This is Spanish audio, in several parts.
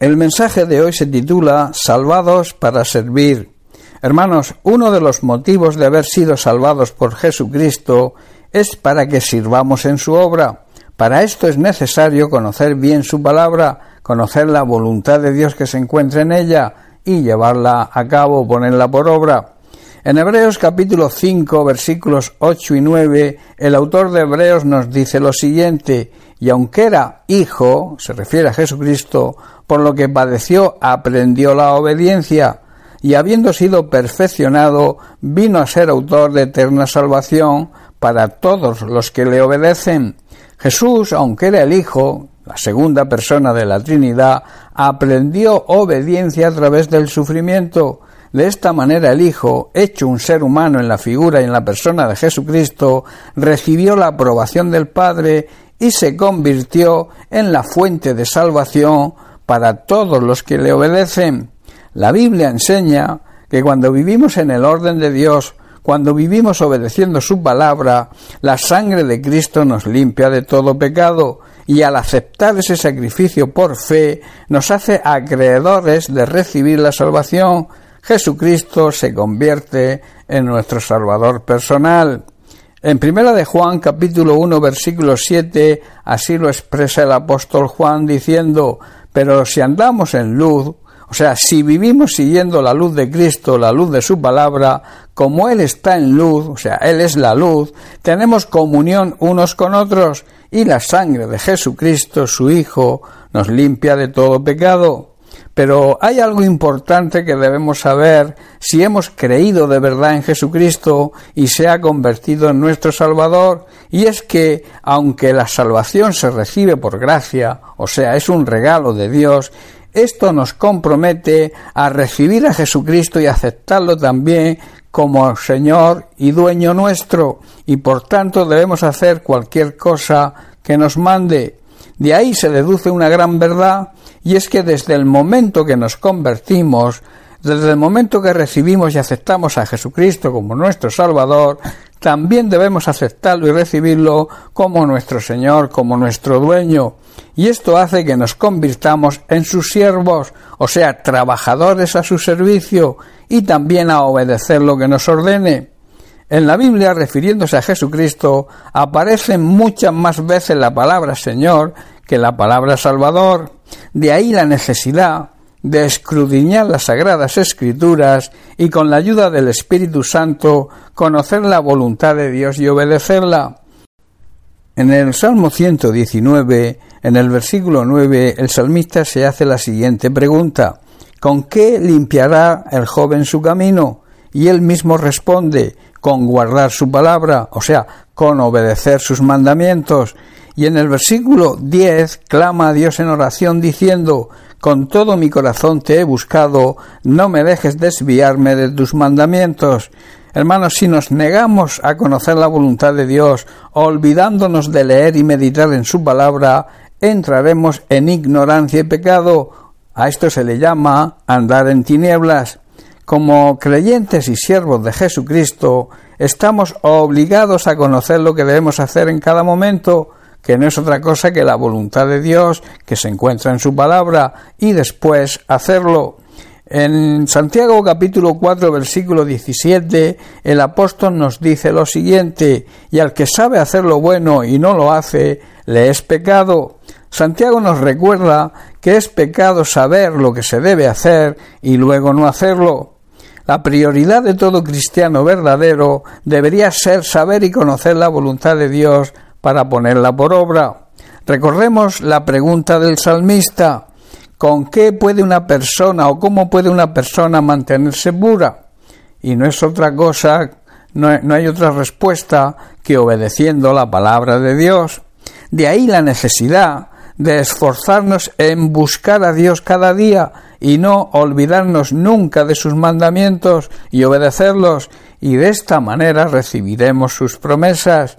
El mensaje de hoy se titula Salvados para servir. Hermanos, uno de los motivos de haber sido salvados por Jesucristo es para que sirvamos en su obra. Para esto es necesario conocer bien su palabra, conocer la voluntad de Dios que se encuentra en ella y llevarla a cabo, ponerla por obra. En Hebreos capítulo 5 versículos 8 y 9 el autor de Hebreos nos dice lo siguiente, y aunque era hijo, se refiere a Jesucristo, por lo que padeció aprendió la obediencia, y habiendo sido perfeccionado, vino a ser autor de eterna salvación para todos los que le obedecen. Jesús, aunque era el Hijo, la segunda persona de la Trinidad, aprendió obediencia a través del sufrimiento, de esta manera el Hijo, hecho un ser humano en la figura y en la persona de Jesucristo, recibió la aprobación del Padre y se convirtió en la fuente de salvación para todos los que le obedecen. La Biblia enseña que cuando vivimos en el orden de Dios, cuando vivimos obedeciendo su palabra, la sangre de Cristo nos limpia de todo pecado y al aceptar ese sacrificio por fe nos hace acreedores de recibir la salvación Jesucristo se convierte en nuestro Salvador personal. En primera de Juan capítulo 1 versículo 7 así lo expresa el apóstol Juan diciendo, pero si andamos en luz, o sea, si vivimos siguiendo la luz de Cristo, la luz de su palabra, como Él está en luz, o sea, Él es la luz, tenemos comunión unos con otros y la sangre de Jesucristo, su Hijo, nos limpia de todo pecado. Pero hay algo importante que debemos saber si hemos creído de verdad en Jesucristo y se ha convertido en nuestro Salvador, y es que, aunque la salvación se recibe por gracia, o sea, es un regalo de Dios, esto nos compromete a recibir a Jesucristo y aceptarlo también como Señor y dueño nuestro, y por tanto debemos hacer cualquier cosa que nos mande. De ahí se deduce una gran verdad y es que desde el momento que nos convertimos, desde el momento que recibimos y aceptamos a Jesucristo como nuestro Salvador, también debemos aceptarlo y recibirlo como nuestro Señor, como nuestro dueño. Y esto hace que nos convirtamos en sus siervos, o sea, trabajadores a su servicio, y también a obedecer lo que nos ordene. En la Biblia, refiriéndose a Jesucristo, aparece muchas más veces la palabra Señor que la palabra Salvador. De ahí la necesidad de escrudiñar las sagradas escrituras y con la ayuda del Espíritu Santo conocer la voluntad de Dios y obedecerla. En el Salmo 119, en el versículo 9, el salmista se hace la siguiente pregunta ¿Con qué limpiará el joven su camino? Y él mismo responde con guardar su palabra, o sea, con obedecer sus mandamientos, y en el versículo 10 clama a Dios en oración diciendo, con todo mi corazón te he buscado, no me dejes desviarme de tus mandamientos. Hermanos, si nos negamos a conocer la voluntad de Dios, olvidándonos de leer y meditar en su palabra, entraremos en ignorancia y pecado. A esto se le llama andar en tinieblas. Como creyentes y siervos de Jesucristo, estamos obligados a conocer lo que debemos hacer en cada momento, que no es otra cosa que la voluntad de Dios que se encuentra en su palabra y después hacerlo. En Santiago capítulo 4 versículo 17 el apóstol nos dice lo siguiente, y al que sabe hacer lo bueno y no lo hace, le es pecado. Santiago nos recuerda que es pecado saber lo que se debe hacer y luego no hacerlo. La prioridad de todo cristiano verdadero debería ser saber y conocer la voluntad de Dios para ponerla por obra. Recordemos la pregunta del salmista ¿Con qué puede una persona o cómo puede una persona mantenerse pura? Y no es otra cosa, no, no hay otra respuesta que obedeciendo la palabra de Dios. De ahí la necesidad de esforzarnos en buscar a Dios cada día y no olvidarnos nunca de sus mandamientos y obedecerlos, y de esta manera recibiremos sus promesas.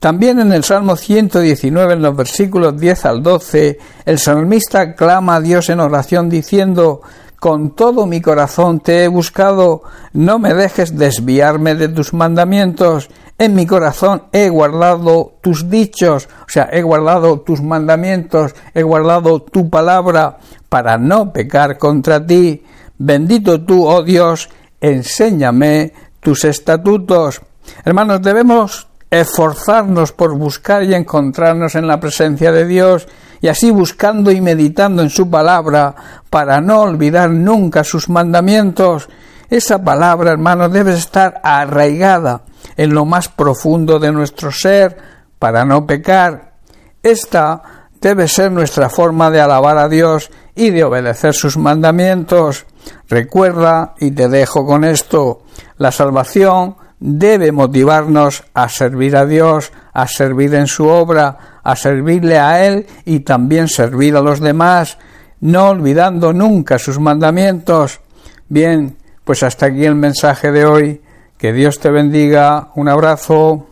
También en el Salmo 119, en los versículos 10 al 12, el salmista clama a Dios en oración diciendo, con todo mi corazón te he buscado, no me dejes desviarme de tus mandamientos, en mi corazón he guardado tus dichos, o sea, he guardado tus mandamientos, he guardado tu palabra para no pecar contra ti. Bendito tú, oh Dios, enséñame tus estatutos. Hermanos, debemos esforzarnos por buscar y encontrarnos en la presencia de Dios y así buscando y meditando en su palabra para no olvidar nunca sus mandamientos. Esa palabra, hermanos, debe estar arraigada en lo más profundo de nuestro ser para no pecar. Esta debe ser nuestra forma de alabar a Dios y de obedecer sus mandamientos. Recuerda, y te dejo con esto, la salvación debe motivarnos a servir a Dios, a servir en su obra, a servirle a Él y también servir a los demás, no olvidando nunca sus mandamientos. Bien, pues hasta aquí el mensaje de hoy. Que Dios te bendiga. Un abrazo.